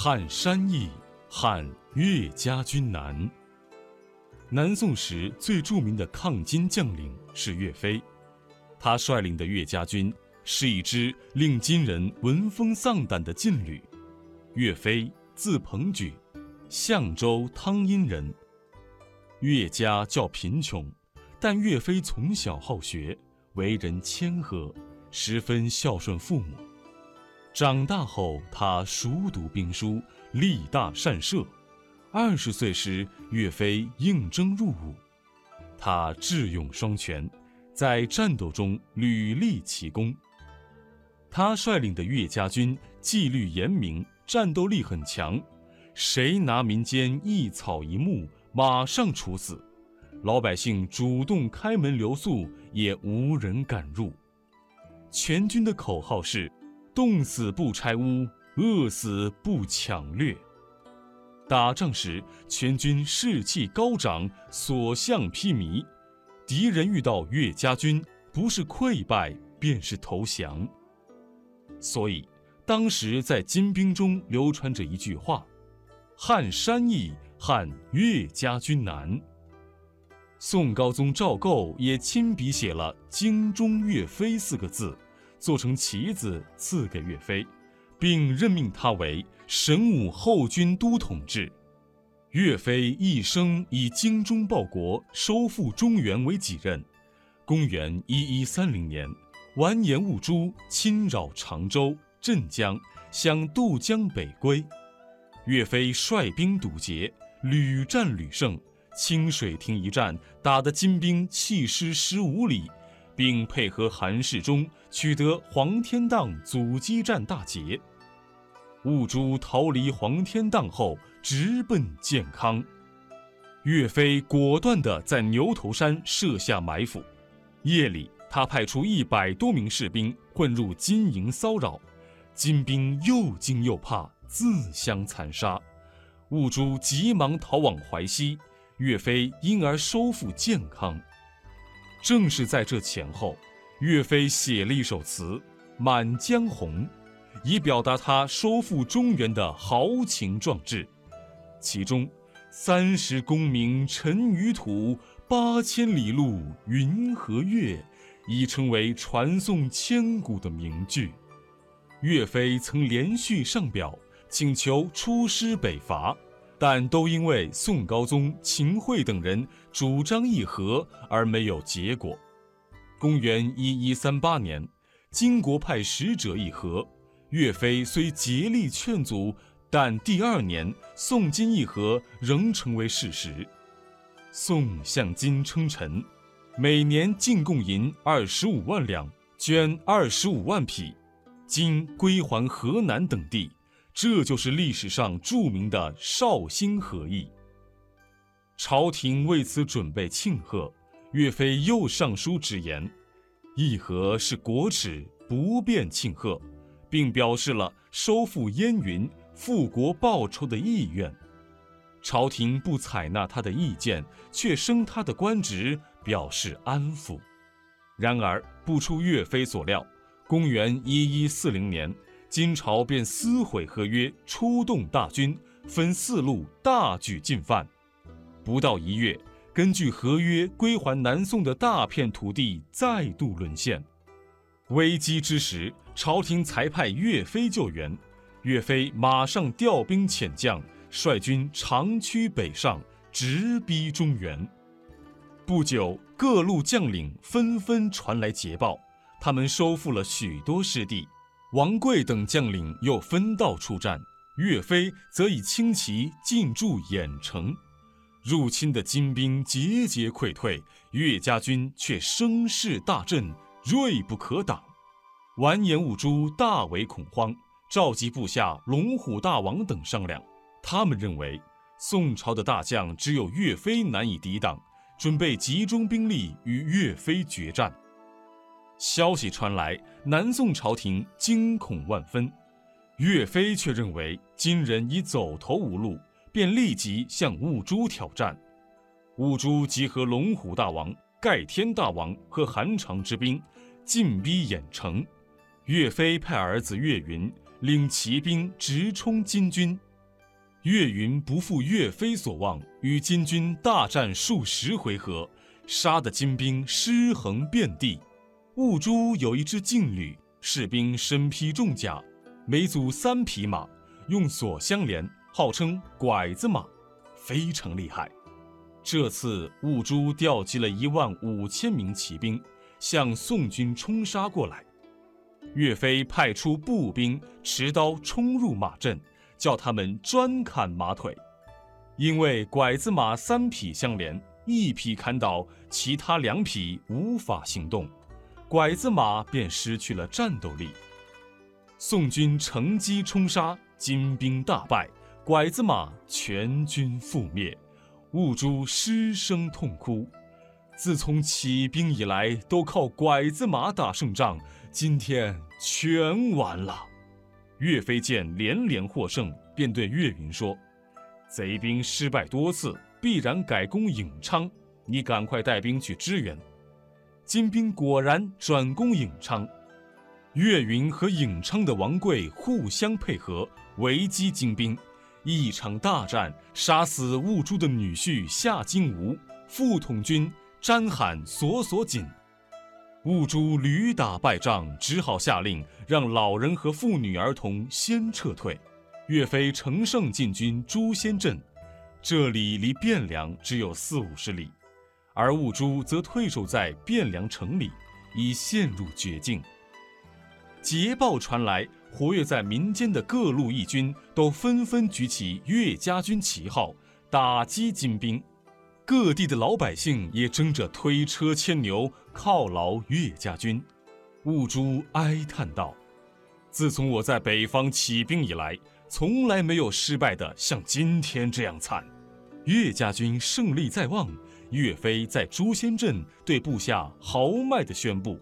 撼山易，撼岳家军难。南宋时最著名的抗金将领是岳飞，他率领的岳家军是一支令金人闻风丧胆的劲旅。岳飞字鹏举，相州汤阴人。岳家较贫穷，但岳飞从小好学，为人谦和，十分孝顺父母。长大后，他熟读兵书，力大善射。二十岁时，岳飞应征入伍，他智勇双全，在战斗中屡立奇功。他率领的岳家军纪律严明，战斗力很强，谁拿民间一草一木，马上处死；老百姓主动开门留宿，也无人敢入。全军的口号是。冻死不拆屋，饿死不抢掠。打仗时，全军士气高涨，所向披靡。敌人遇到岳家军，不是溃败，便是投降。所以，当时在金兵中流传着一句话：“撼山易，撼岳家军难。”宋高宗赵构也亲笔写了“精忠岳飞”四个字。做成旗子赐给岳飞，并任命他为神武后军都统制。岳飞一生以精忠报国、收复中原为己任。公元一一三零年，完颜兀术侵扰常州、镇江，想渡江北归，岳飞率兵堵截，屡战屡胜。清水亭一战，打得金兵弃师十五里。并配合韩世忠取得黄天荡阻击战大捷。兀术逃离黄天荡后，直奔建康。岳飞果断地在牛头山设下埋伏。夜里，他派出一百多名士兵混入金营骚扰，金兵又惊又怕，自相残杀。兀术急忙逃往淮西，岳飞因而收复建康。正是在这前后，岳飞写了一首词《满江红》，以表达他收复中原的豪情壮志。其中“三十功名尘与土，八千里路云和月”已成为传颂千古的名句。岳飞曾连续上表请求出师北伐。但都因为宋高宗秦桧等人主张议和而没有结果。公元一一三八年，金国派使者议和，岳飞虽竭力劝阻，但第二年宋金议和仍成为事实。宋向金称臣，每年进贡银二十五万两，绢二十五万匹，金归还河南等地。这就是历史上著名的绍兴和议。朝廷为此准备庆贺，岳飞又上书直言：“议和是国耻，不便庆贺，并表示了收复燕云、复国报仇的意愿。”朝廷不采纳他的意见，却升他的官职，表示安抚。然而不出岳飞所料，公元一一四零年。金朝便撕毁合约，出动大军，分四路大举进犯。不到一月，根据合约归还南宋的大片土地再度沦陷。危机之时，朝廷才派岳飞救援。岳飞马上调兵遣将，率军长驱北上，直逼中原。不久，各路将领纷纷传来捷报，他们收复了许多失地。王贵等将领又分道出战，岳飞则以轻骑进驻郾城，入侵的金兵节节溃退，岳家军却声势大振，锐不可挡。完颜兀术大为恐慌，召集部下龙虎大王等商量。他们认为宋朝的大将只有岳飞难以抵挡，准备集中兵力与岳飞决战。消息传来，南宋朝廷惊恐万分。岳飞却认为金人已走投无路，便立即向兀术挑战。兀术集合龙虎大王、盖天大王和韩常之兵，进逼郾城。岳飞派儿子岳云领骑兵直冲金军，岳云不负岳飞所望，与金军大战数十回合，杀得金兵尸横遍地。兀珠有一支劲旅，士兵身披重甲，每组三匹马，用锁相连，号称拐子马，非常厉害。这次兀珠调集了一万五千名骑兵，向宋军冲杀过来。岳飞派出步兵持刀冲入马阵。叫他们专砍马腿，因为拐子马三匹相连，一匹砍倒，其他两匹无法行动，拐子马便失去了战斗力。宋军乘机冲杀，金兵大败，拐子马全军覆灭，兀珠失声痛哭。自从起兵以来，都靠拐子马打胜仗，今天全完了。岳飞见连连获胜，便对岳云说：“贼兵失败多次，必然改攻颍昌，你赶快带兵去支援。”金兵果然转攻颍昌，岳云和颍昌的王贵互相配合，围击金兵，一场大战，杀死兀珠的女婿夏金吾，副统军詹罕索索锦。兀珠屡打败仗，只好下令让老人和妇女儿童先撤退。岳飞乘胜进军朱仙镇，这里离汴梁只有四五十里，而兀珠则退守在汴梁城里，已陷入绝境。捷报传来，活跃在民间的各路义军都纷纷举起岳家军旗号，打击金兵。各地的老百姓也争着推车牵牛犒劳岳家军。兀珠哀叹道：“自从我在北方起兵以来，从来没有失败的像今天这样惨。岳家军胜利在望，岳飞在诛仙阵对部下豪迈地宣布：‘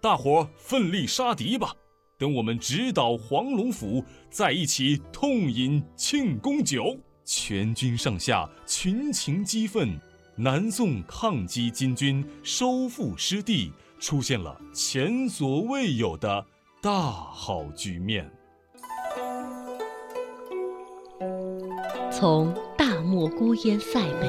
大伙奋力杀敌吧！等我们直捣黄龙府，再一起痛饮庆功酒。’”全军上下群情激愤，南宋抗击金军、收复失地，出现了前所未有的大好局面。从大漠孤烟塞北，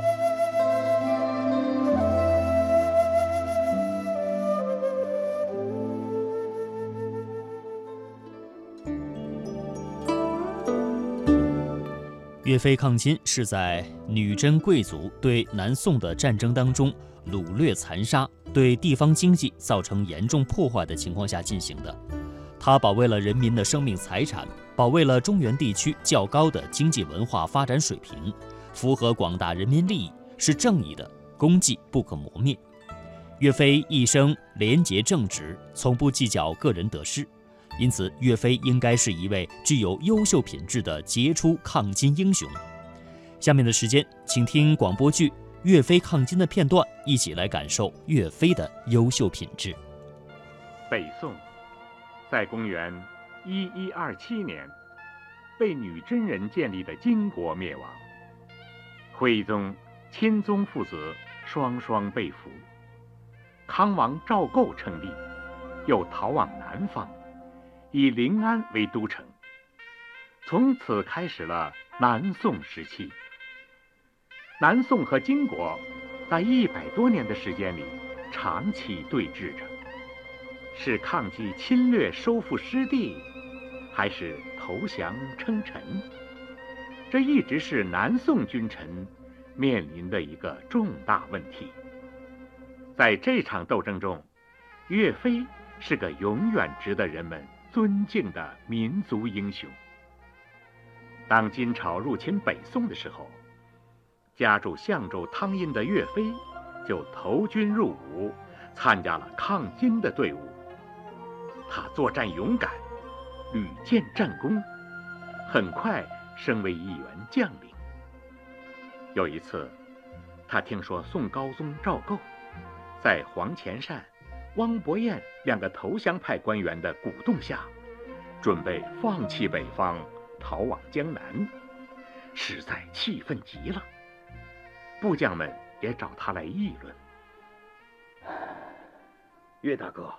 岳飞抗金是在女真贵族对南宋的战争当中掳掠残杀，对地方经济造成严重破坏的情况下进行的。他保卫了人民的生命财产，保卫了中原地区较高的经济文化发展水平，符合广大人民利益，是正义的，功绩不可磨灭。岳飞一生廉洁正直，从不计较个人得失，因此岳飞应该是一位具有优秀品质的杰出抗金英雄。下面的时间，请听广播剧《岳飞抗金》的片段，一起来感受岳飞的优秀品质。北宋。在公元一一二七年，被女真人建立的金国灭亡，徽宗、钦宗父子双双被俘，康王赵构称帝，又逃往南方，以临安为都城，从此开始了南宋时期。南宋和金国在一百多年的时间里长期对峙着。是抗击侵略、收复失地，还是投降称臣？这一直是南宋君臣面临的一个重大问题。在这场斗争中，岳飞是个永远值得人们尊敬的民族英雄。当金朝入侵北宋的时候，家住相州汤阴的岳飞就投军入伍，参加了抗金的队伍。他作战勇敢，屡建战功，很快升为一员将领。有一次，他听说宋高宗赵构在黄潜善、汪伯彦两个投降派官员的鼓动下，准备放弃北方，逃往江南，实在气愤极了。部将们也找他来议论。岳大哥，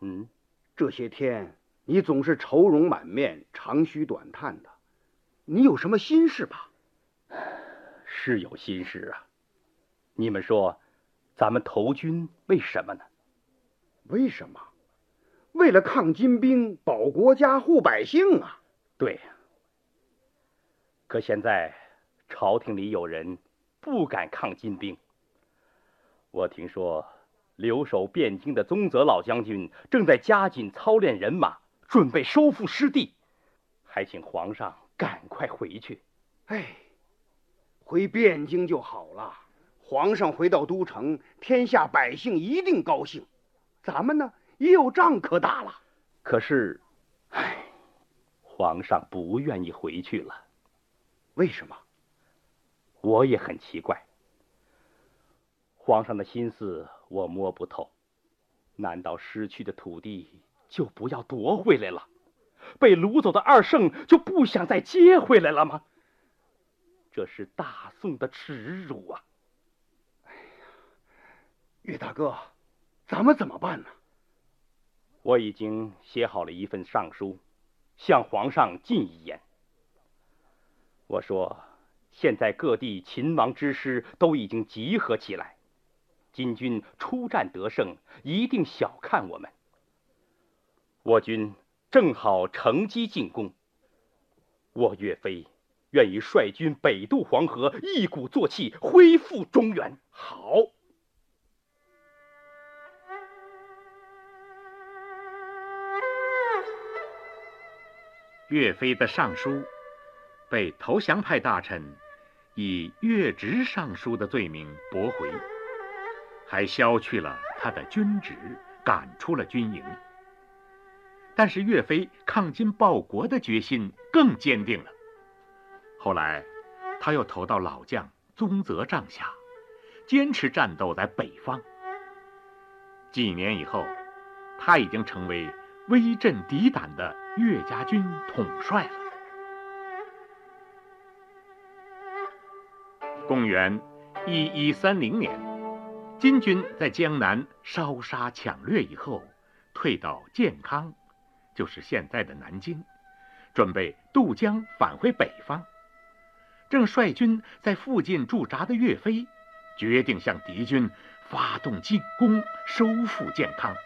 嗯，这些天你总是愁容满面、长吁短叹的，你有什么心事吧？是有心事啊。你们说，咱们投军为什么呢？为什么？为了抗金兵，保国家、护百姓啊！对呀。可现在朝廷里有人不敢抗金兵。我听说留守汴京的宗泽老将军正在加紧操练人马，准备收复失地，还请皇上赶快回去。哎，回汴京就好了。皇上回到都城，天下百姓一定高兴，咱们呢也有仗可打了。可是，唉，皇上不愿意回去了。为什么？我也很奇怪。皇上的心思我摸不透，难道失去的土地就不要夺回来了？被掳走的二圣就不想再接回来了吗？这是大宋的耻辱啊！哎呀岳大哥，咱们怎么办呢？我已经写好了一份上书，向皇上进一言。我说，现在各地秦王之师都已经集合起来，金军出战得胜，一定小看我们。我军正好乘机进攻，我岳飞愿意率军北渡黄河，一鼓作气恢复中原。好。岳飞的上书被投降派大臣以越职上书的罪名驳回，还削去了他的军职，赶出了军营。但是岳飞抗金报国的决心更坚定了。后来，他又投到老将宗泽帐下，坚持战斗在北方。几年以后，他已经成为威震敌胆的。岳家军统帅了。公元一一三零年，金军在江南烧杀抢掠以后，退到建康，就是现在的南京，准备渡江返回北方。正率军在附近驻扎的岳飞，决定向敌军发动进攻，收复建康。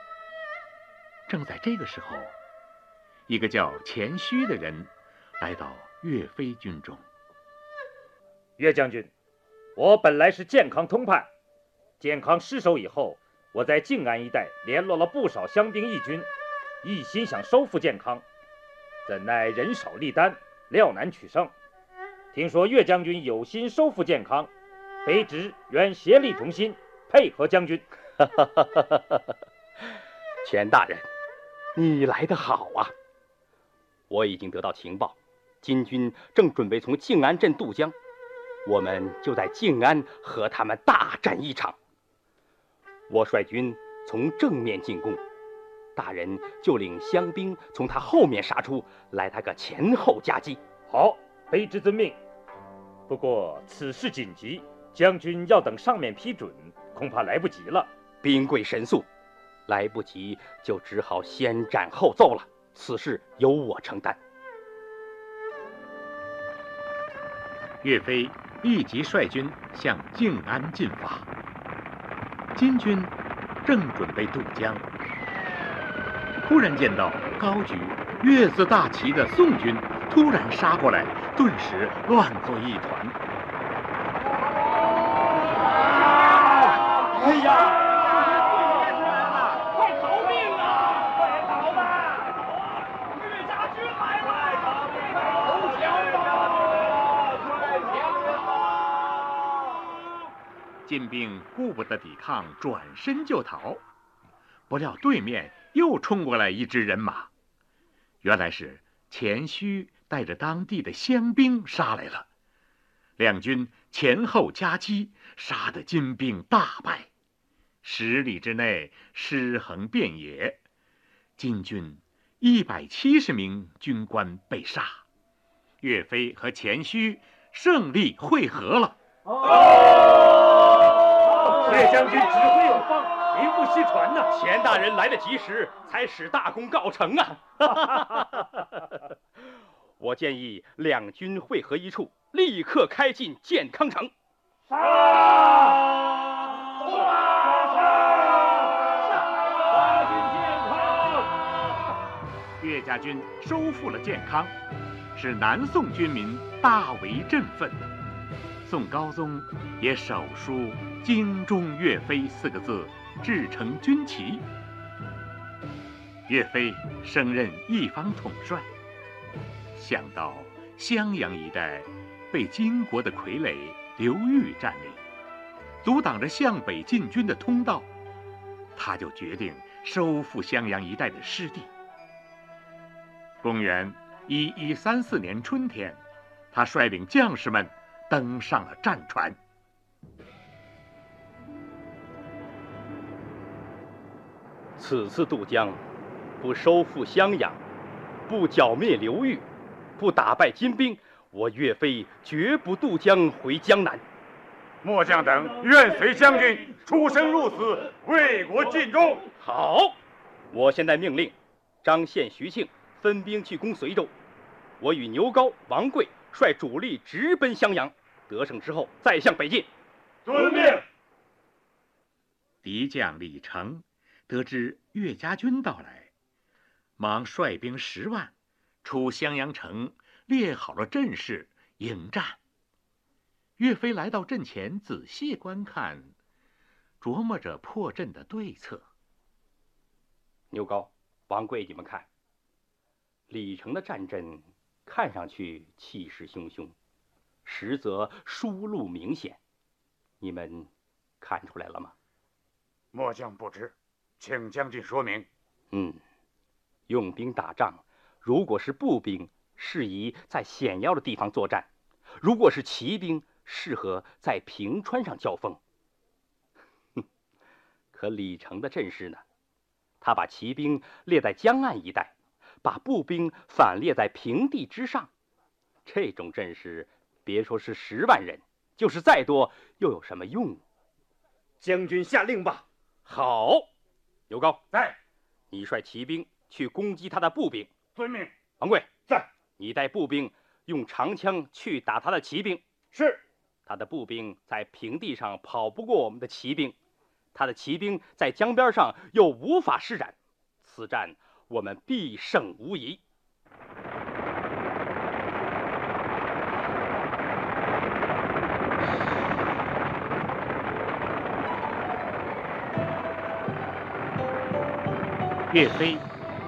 正在这个时候。一个叫钱虚的人来到岳飞军中。岳将军，我本来是健康通判，健康失守以后，我在靖安一带联络了不少乡兵义军，一心想收复健康，怎奈人少力单，料难取胜。听说岳将军有心收复健康，卑职愿协力同心，配合将军。钱大人，你来得好啊！我已经得到情报，金军正准备从静安镇渡江，我们就在静安和他们大战一场。我率军从正面进攻，大人就领乡兵从他后面杀出来，他个前后夹击。好，卑职遵命。不过此事紧急，将军要等上面批准，恐怕来不及了。兵贵神速，来不及就只好先斩后奏了。此事由我承担。岳飞立即率军向静安进发。金军正准备渡江，突然见到高举“岳”字大旗的宋军突然杀过来，顿时乱作一团。哎呀！金兵顾不得抵抗，转身就逃。不料对面又冲过来一支人马，原来是钱虚带着当地的乡兵杀来了。两军前后夹击，杀得金兵大败，十里之内尸横遍野。金军一百七十名军官被杀，岳飞和钱虚胜利会合了。岳将军指挥有方，名不虚传呐！钱大人来得及时，才使大功告成啊！我建议两军会合一处，立刻开进建康城。杀岳家军收复了建康，使南宋军民大为振奋。宋高宗也手书“精忠岳飞”四个字，制成军旗。岳飞升任一方统帅，想到襄阳一带被金国的傀儡刘裕占领，阻挡着向北进军的通道，他就决定收复襄阳一带的失地。公元一一三四年春天，他率领将士们登上了战船。此次渡江，不收复襄阳，不剿灭刘裕，不打败金兵，我岳飞绝不渡江回江南。末将等愿随将军出生入死，为国尽忠。好，我现在命令张宪、徐庆分兵去攻随州，我与牛皋、王贵率主力直奔襄阳，得胜之后再向北进。遵命。敌将李成得知岳家军到来，忙率兵十万出襄阳城，列好了阵势迎战。岳飞来到阵前，仔细观看，琢磨着破阵的对策。牛皋、王贵，你们看，李成的战阵看上去气势汹汹，实则疏路明显，你们看出来了吗？末将不知，请将军说明。嗯，用兵打仗，如果是步兵，适宜在险要的地方作战；如果是骑兵，适合在平川上交锋。哼，可李成的阵势呢？他把骑兵列在江岸一带，把步兵反列在平地之上。这种阵势，别说是十万人，就是再多，又有什么用？将军下令吧。好，刘高在，你率骑兵去攻击他的步兵。遵命。王贵在，你带步兵用长枪去打他的骑兵。是。他的步兵在平地上跑不过我们的骑兵，他的骑兵在江边上又无法施展，此战我们必胜无疑。岳飞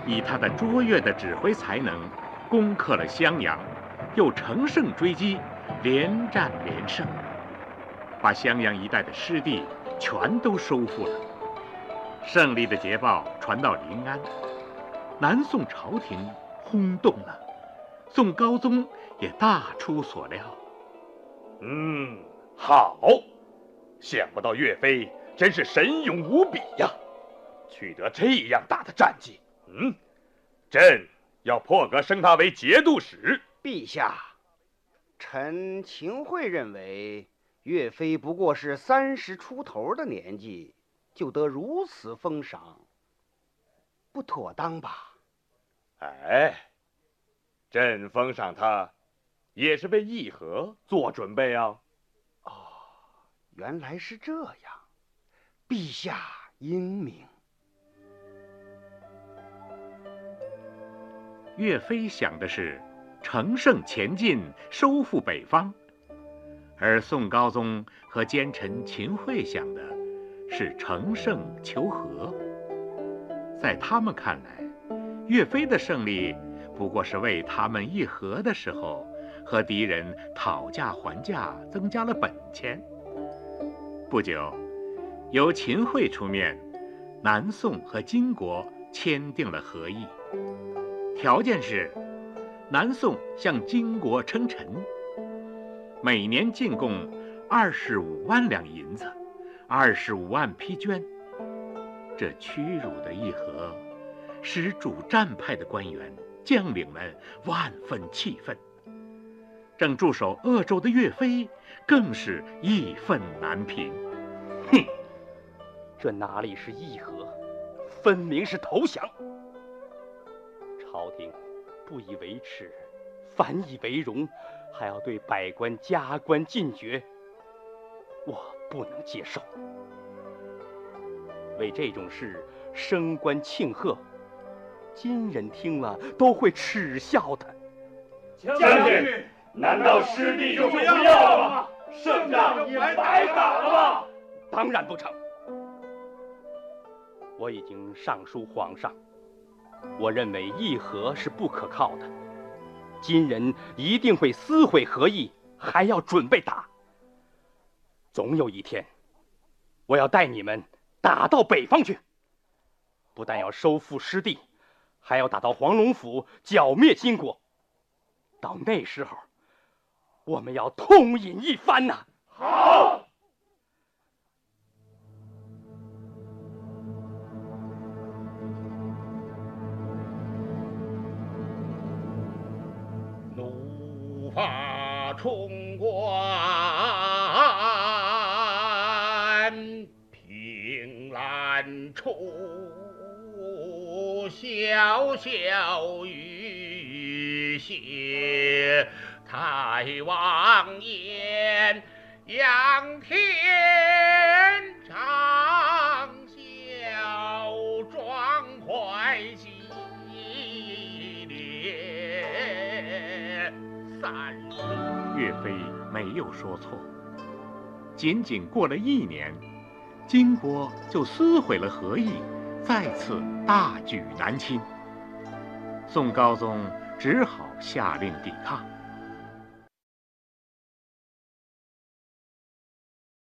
以他的卓越的指挥才能，攻克了襄阳，又乘胜追击，连战连胜，把襄阳一带的失地全都收复了。胜利的捷报传到临安，南宋朝廷轰动了，宋高宗也大出所料。嗯，好，想不到岳飞真是神勇无比呀！取得这样大的战绩，嗯，朕要破格升他为节度使。陛下，臣秦桧认为，岳飞不过是三十出头的年纪，就得如此封赏，不妥当吧？哎，朕封赏他，也是为议和做准备啊。哦，原来是这样，陛下英明。岳飞想的是乘胜前进，收复北方；而宋高宗和奸臣秦桧想的是乘胜求和。在他们看来，岳飞的胜利不过是为他们议和的时候和敌人讨价还价增加了本钱。不久，由秦桧出面，南宋和金国签订了和议。条件是，南宋向金国称臣，每年进贡二十五万两银子，二十五万匹绢。这屈辱的议和，使主战派的官员、将领们万分气愤。正驻守鄂州的岳飞更是义愤难平。哼，这哪里是议和，分明是投降。朝廷不以为耻，反以为荣，还要对百官加官进爵，我不能接受。为这种事升官庆贺，金人听了都会耻笑的。将军，难道师弟就不要了吗？胜仗也白打了吗？当然不成。我已经上书皇上，我认为议和是不可靠的，金人一定会撕毁和议，还要准备打。总有一天，我要带你们。打到北方去，不但要收复失地，还要打到黄龙府，剿灭金国。到那时候，我们要痛饮一番呐！好，把冲冠凭栏处潇潇雨歇抬望眼仰天长。没有说错，仅仅过了一年，金国就撕毁了和议。再次大举南侵，宋高宗只好下令抵抗。